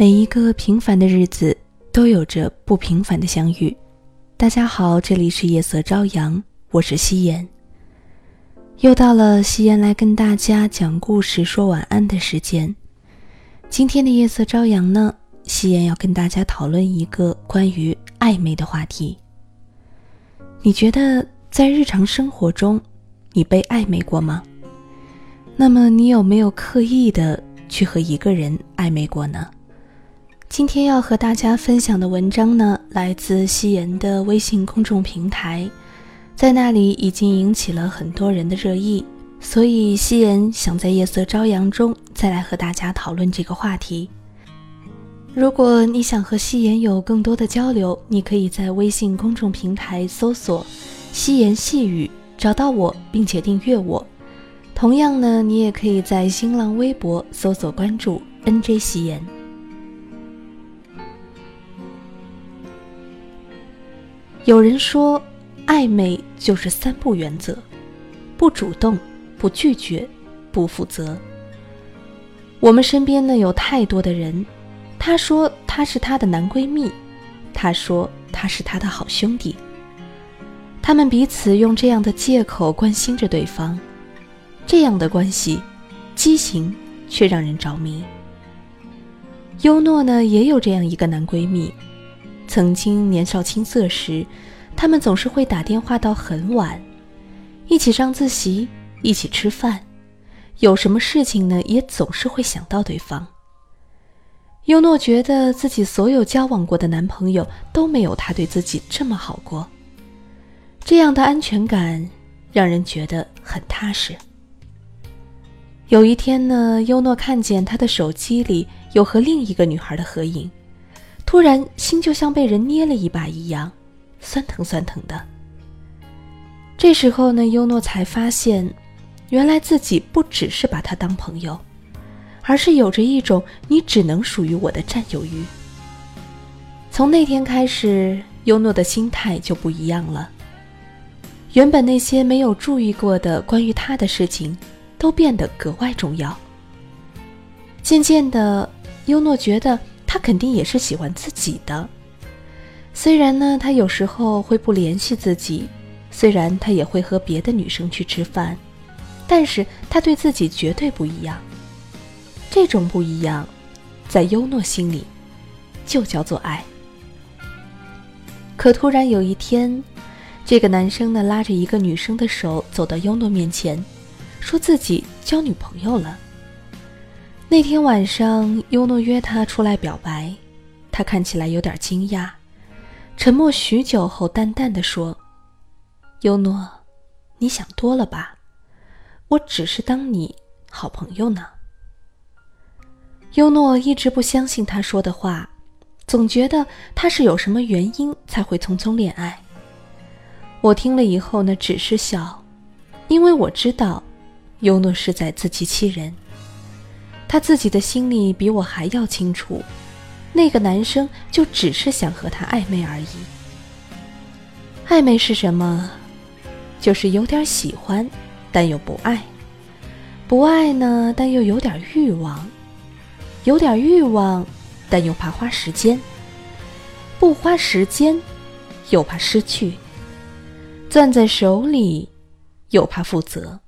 每一个平凡的日子都有着不平凡的相遇。大家好，这里是夜色朝阳，我是夕颜。又到了夕颜来跟大家讲故事、说晚安的时间。今天的夜色朝阳呢，夕颜要跟大家讨论一个关于暧昧的话题。你觉得在日常生活中，你被暧昧过吗？那么你有没有刻意的去和一个人暧昧过呢？今天要和大家分享的文章呢，来自夕颜的微信公众平台，在那里已经引起了很多人的热议，所以夕颜想在夜色朝阳中再来和大家讨论这个话题。如果你想和夕颜有更多的交流，你可以在微信公众平台搜索“夕颜细语”，找到我并且订阅我。同样呢，你也可以在新浪微博搜索关注 “nj 夕颜”。有人说，暧昧就是三不原则：不主动、不拒绝、不负责。我们身边呢有太多的人，他说他是她的男闺蜜，他说他是她的好兄弟。他们彼此用这样的借口关心着对方。这样的关系，畸形却让人着迷。优诺呢，也有这样一个男闺蜜。曾经年少青涩时，他们总是会打电话到很晚，一起上自习，一起吃饭，有什么事情呢，也总是会想到对方。优诺觉得自己所有交往过的男朋友都没有他对自己这么好过，这样的安全感让人觉得很踏实。有一天呢，优诺看见他的手机里有和另一个女孩的合影，突然心就像被人捏了一把一样，酸疼酸疼的。这时候呢，优诺才发现，原来自己不只是把他当朋友，而是有着一种你只能属于我的占有欲。从那天开始，优诺的心态就不一样了。原本那些没有注意过的关于他的事情。都变得格外重要。渐渐的，优诺觉得肯定也是喜欢自己的。虽然呢，他有时候会不联系自己，虽然他也会和别的女生去吃饭，但是他对自己绝对不一样。这种不一样，在优诺心里，就叫做爱。可突然有一天，这个男生呢，拉着一个女生的手走到优诺面前。说自己交女朋友了。那天晚上，优诺约他出来表白，他看起来有点惊讶，沉默许久后，淡淡的说：“优诺，你想多了吧？我只是当你好朋友呢。”优诺一直不相信他说的话，总觉得他是有什么原因才会匆匆恋爱。我听了以后呢，只是笑，因为我知道。优诺是在自欺欺人，他自己的心里比我还要清楚，那个男生就只是想和他暧昧而已。暧昧是什么？就是有点喜欢，但又不爱；不爱呢，但又有点欲望；有点欲望，但又怕花时间；不花时间，又怕失去；攥在手里，又怕负责。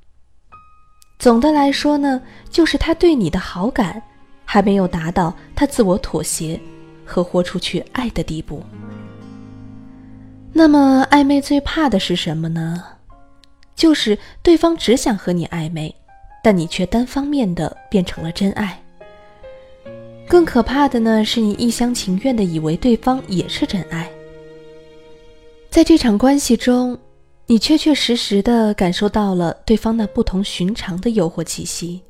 总的来说呢，就是他对你的好感还没有达到他自我妥协和豁出去爱的地步。那么暧昧最怕的是什么呢？就是对方只想和你暧昧，但你却单方面的变成了真爱。更可怕的呢，是你一厢情愿的以为对方也是真爱，在这场关系中。你确确实实的感受到了对方那不同寻常的诱惑气息，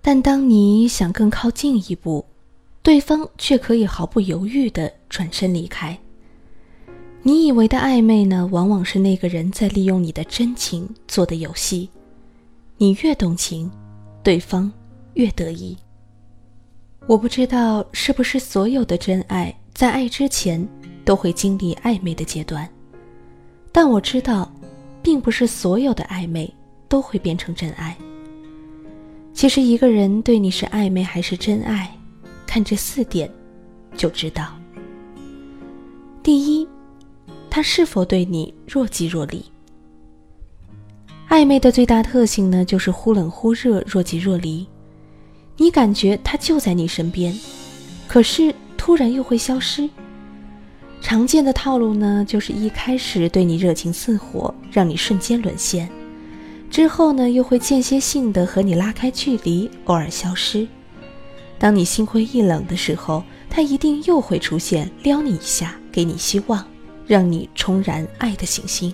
但当你想更靠近一步，对方却可以毫不犹豫的转身离开。你以为的暧昧呢，往往是那个人在利用你的真情做的游戏。你越动情，对方越得意。我不知道是不是所有的真爱在爱之前都会经历暧昧的阶段。但我知道，并不是所有的暧昧都会变成真爱。其实，一个人对你是暧昧还是真爱，看这四点，就知道。第一，他是否对你若即若离？暧昧的最大特性呢，就是忽冷忽热，若即若离。你感觉他就在你身边，可是突然又会消失。常见的套路呢，就是一开始对你热情似火，让你瞬间沦陷，之后呢，又会间歇性的和你拉开距离，偶尔消失。当你心灰意冷的时候，他一定又会出现，撩你一下，给你希望，让你重燃爱的行星。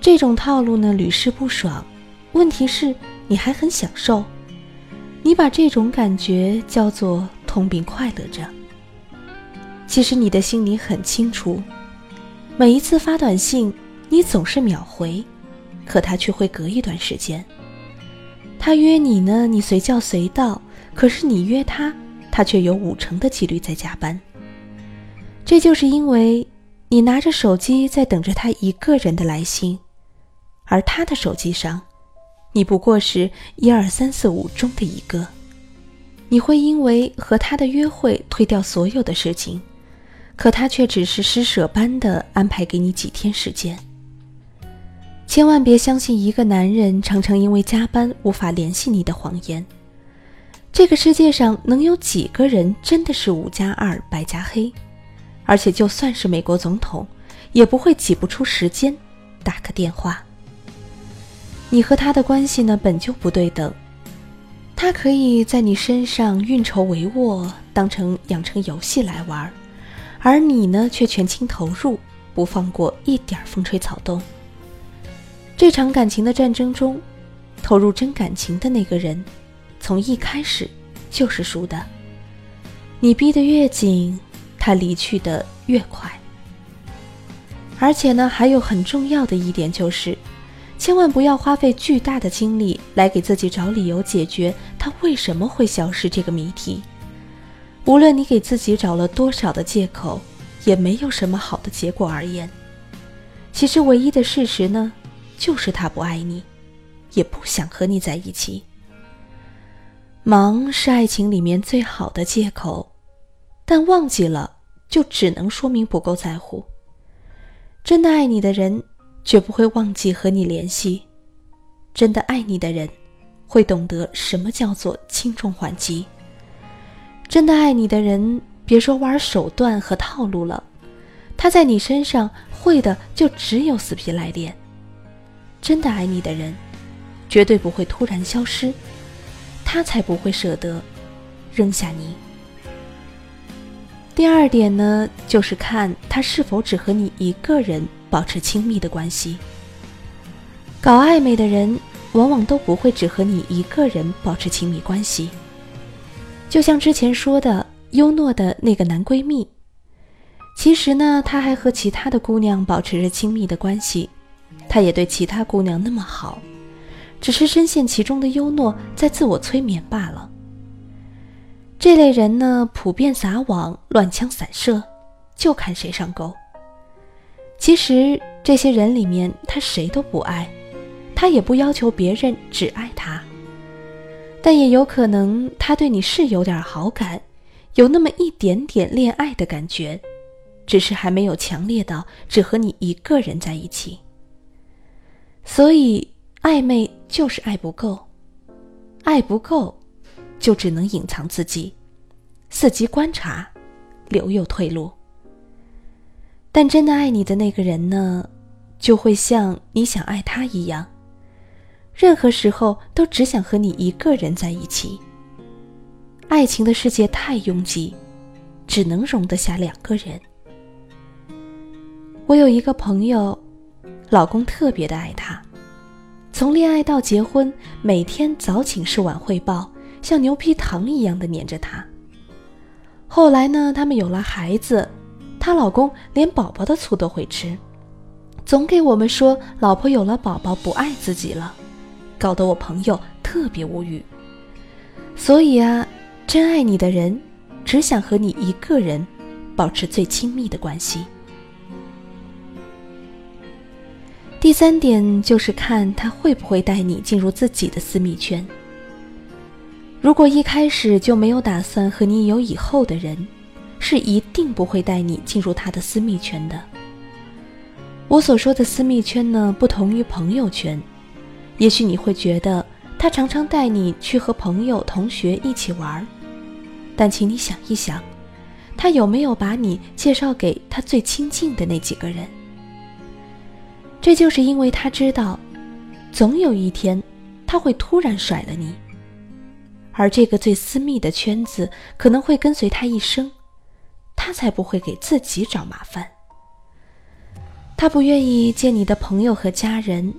这种套路呢，屡试不爽。问题是，你还很享受。你把这种感觉叫做痛并快乐着。其实你的心里很清楚，每一次发短信，你总是秒回，可他却会隔一段时间。他约你呢，你随叫随到，可是你约他，他却有五成的几率在加班。这就是因为你拿着手机在等着他一个人的来信。而他的手机上，你不过是一二三四五中的一个。你会因为和他的约会推掉所有的事情，可他却只是施舍般的安排给你几天时间。千万别相信一个男人常常因为加班无法联系你的谎言。这个世界上能有几个人真的是五加二白加黑？而且就算是美国总统，也不会挤不出时间打个电话。你和他的关系呢，本就不对等。他可以在你身上运筹帷幄，当成养成游戏来玩，而你呢，却全情投入，不放过一点风吹草动。这场感情的战争中，投入真感情的那个人，从一开始就是输的。你逼得越紧，他离去的越快。而且呢，还有很重要的一点就是。千万不要花费巨大的精力来给自己找理由解决他为什么会消失这个谜题。无论你给自己找了多少的借口，也没有什么好的结果而言。其实唯一的事实呢，就是他不爱你，也不想和你在一起。忙是爱情里面最好的借口，但忘记了就只能说明不够在乎。真的爱你的人。绝不会忘记和你联系。真的爱你的人，会懂得什么叫做轻重缓急。真的爱你的人，别说玩手段和套路了，他在你身上会的就只有死皮赖脸。真的爱你的人，绝对不会突然消失，他才不会舍得扔下你。第二点呢，就是看他是否只和你一个人。保持亲密的关系。搞暧昧的人往往都不会只和你一个人保持亲密关系。就像之前说的，优诺的那个男闺蜜，其实呢，他还和其他的姑娘保持着亲密的关系，他也对其他姑娘那么好，只是深陷其中的优诺在自我催眠罢了。这类人呢，普遍撒网，乱枪散射，就看谁上钩。其实这些人里面，他谁都不爱，他也不要求别人只爱他。但也有可能他对你是有点好感，有那么一点点恋爱的感觉，只是还没有强烈到只和你一个人在一起。所以暧昧就是爱不够，爱不够，就只能隐藏自己，伺机观察，留有退路。但真的爱你的那个人呢，就会像你想爱他一样，任何时候都只想和你一个人在一起。爱情的世界太拥挤，只能容得下两个人。我有一个朋友，老公特别的爱她，从恋爱到结婚，每天早请示晚汇报，像牛皮糖一样的黏着她。后来呢，他们有了孩子。她老公连宝宝的醋都会吃，总给我们说老婆有了宝宝不爱自己了，搞得我朋友特别无语。所以啊，真爱你的人，只想和你一个人保持最亲密的关系。第三点就是看他会不会带你进入自己的私密圈。如果一开始就没有打算和你有以后的人，是一定不会带你进入他的私密圈的。我所说的私密圈呢，不同于朋友圈。也许你会觉得他常常带你去和朋友、同学一起玩，但请你想一想，他有没有把你介绍给他最亲近的那几个人？这就是因为他知道，总有一天他会突然甩了你。而这个最私密的圈子可能会跟随他一生，他才不会给自己找麻烦。他不愿意见你的朋友和家人，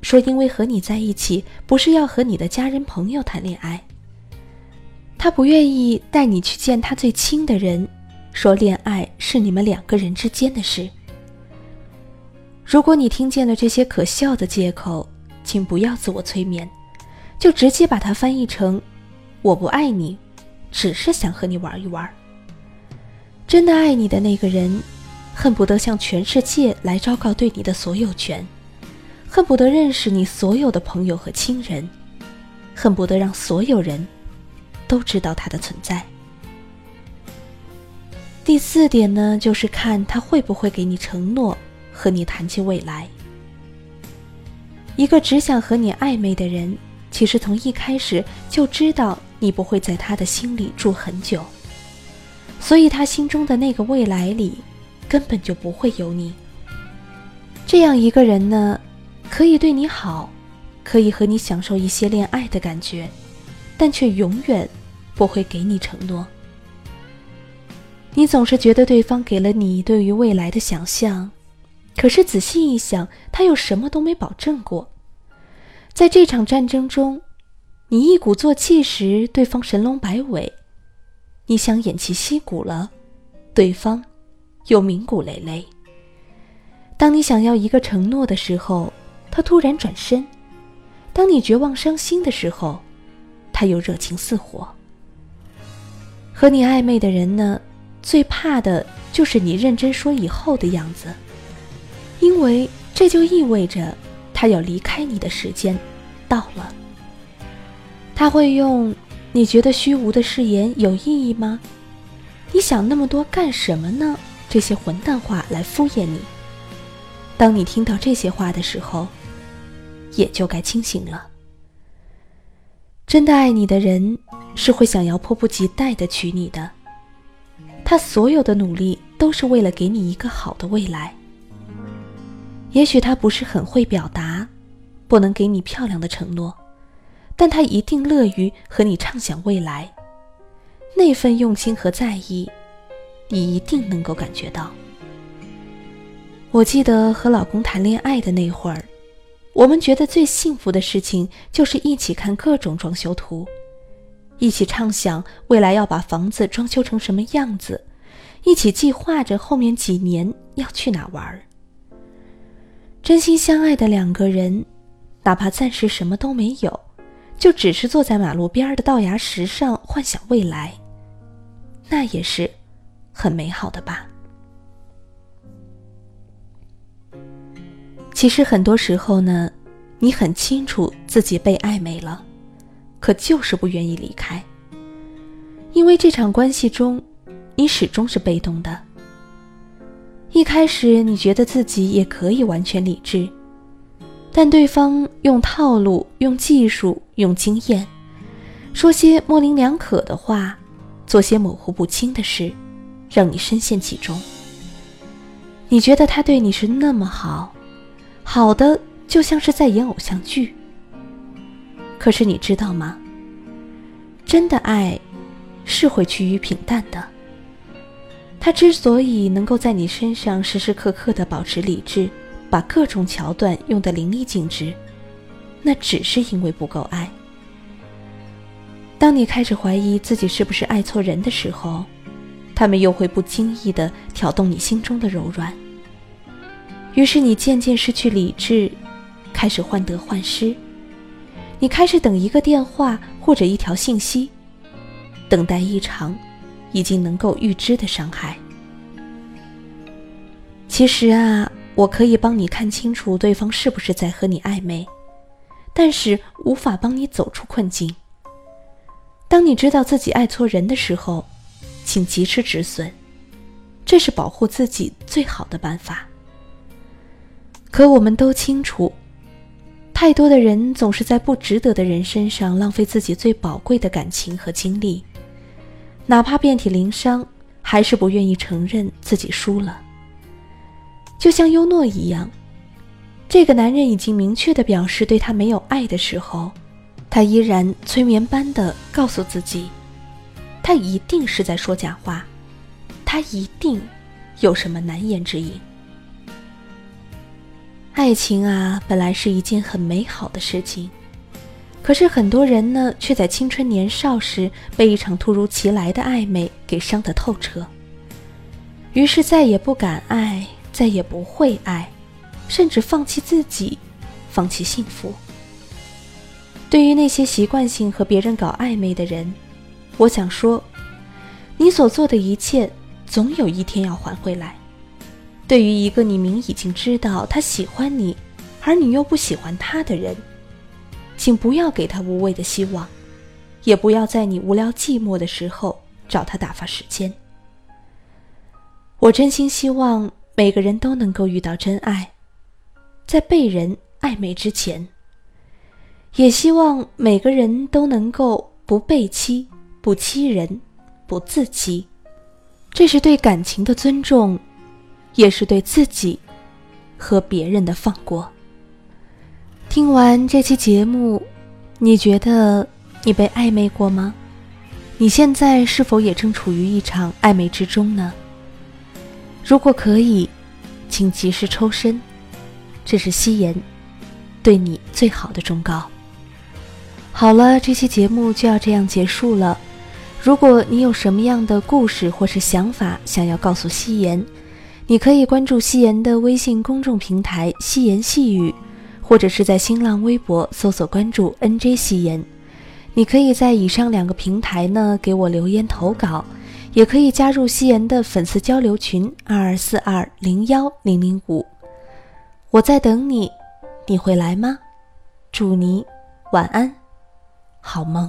说因为和你在一起不是要和你的家人朋友谈恋爱。他不愿意带你去见他最亲的人，说恋爱是你们两个人之间的事。如果你听见了这些可笑的借口，请不要自我催眠，就直接把它翻译成。我不爱你，只是想和你玩一玩。真的爱你的那个人，恨不得向全世界来昭告对你的所有权，恨不得认识你所有的朋友和亲人，恨不得让所有人都知道他的存在。第四点呢，就是看他会不会给你承诺，和你谈起未来。一个只想和你暧昧的人，其实从一开始就知道。你不会在他的心里住很久，所以他心中的那个未来里，根本就不会有你。这样一个人呢，可以对你好，可以和你享受一些恋爱的感觉，但却永远不会给你承诺。你总是觉得对方给了你对于未来的想象，可是仔细一想，他又什么都没保证过。在这场战争中。你一鼓作气时，对方神龙摆尾；你想偃旗息鼓了，对方又鸣鼓擂擂。当你想要一个承诺的时候，他突然转身；当你绝望伤心的时候，他又热情似火。和你暧昧的人呢，最怕的就是你认真说以后的样子，因为这就意味着他要离开你的时间到了。他会用“你觉得虚无的誓言有意义吗？你想那么多干什么呢？”这些混蛋话来敷衍你。当你听到这些话的时候，也就该清醒了。真的爱你的人是会想要迫不及待的娶你的，他所有的努力都是为了给你一个好的未来。也许他不是很会表达，不能给你漂亮的承诺。但他一定乐于和你畅想未来，那份用心和在意，你一定能够感觉到。我记得和老公谈恋爱的那会儿，我们觉得最幸福的事情就是一起看各种装修图，一起畅想未来要把房子装修成什么样子，一起计划着后面几年要去哪玩儿。真心相爱的两个人，哪怕暂时什么都没有。就只是坐在马路边的道牙石上幻想未来，那也是很美好的吧。其实很多时候呢，你很清楚自己被暧昧了，可就是不愿意离开，因为这场关系中，你始终是被动的。一开始你觉得自己也可以完全理智。但对方用套路、用技术、用经验，说些模棱两可的话，做些模糊不清的事，让你深陷其中。你觉得他对你是那么好，好的就像是在演偶像剧。可是你知道吗？真的爱，是会趋于平淡的。他之所以能够在你身上时时刻刻的保持理智。把各种桥段用得淋漓尽致，那只是因为不够爱。当你开始怀疑自己是不是爱错人的时候，他们又会不经意地挑动你心中的柔软。于是你渐渐失去理智，开始患得患失。你开始等一个电话或者一条信息，等待一场已经能够预知的伤害。其实啊。我可以帮你看清楚对方是不是在和你暧昧，但是无法帮你走出困境。当你知道自己爱错人的时候，请及时止损，这是保护自己最好的办法。可我们都清楚，太多的人总是在不值得的人身上浪费自己最宝贵的感情和精力，哪怕遍体鳞伤，还是不愿意承认自己输了。就像优诺一样，这个男人已经明确的表示对他没有爱的时候，他依然催眠般的告诉自己，他一定是在说假话，他一定有什么难言之隐。爱情啊，本来是一件很美好的事情，可是很多人呢，却在青春年少时被一场突如其来的暧昧给伤得透彻，于是再也不敢爱。再也不会爱，甚至放弃自己，放弃幸福。对于那些习惯性和别人搞暧昧的人，我想说，你所做的一切，总有一天要还回来。对于一个你明已经知道他喜欢你，而你又不喜欢他的人，请不要给他无谓的希望，也不要在你无聊寂寞的时候找他打发时间。我真心希望。每个人都能够遇到真爱，在被人暧昧之前，也希望每个人都能够不被欺、不欺人、不自欺。这是对感情的尊重，也是对自己和别人的放过。听完这期节目，你觉得你被暧昧过吗？你现在是否也正处于一场暧昧之中呢？如果可以，请及时抽身，这是夕颜对你最好的忠告。好了，这期节目就要这样结束了。如果你有什么样的故事或是想法想要告诉夕颜，你可以关注夕颜的微信公众平台“夕颜细语”，或者是在新浪微博搜索关注 “nj 夕颜”。你可以在以上两个平台呢给我留言投稿。也可以加入夕颜的粉丝交流群二二四二零幺零零五，我在等你，你会来吗？祝你晚安，好梦。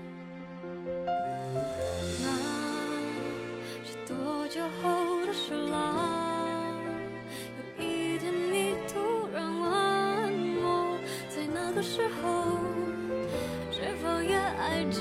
酒后的事了。有一天你突然问我，在那个时候是否也爱着？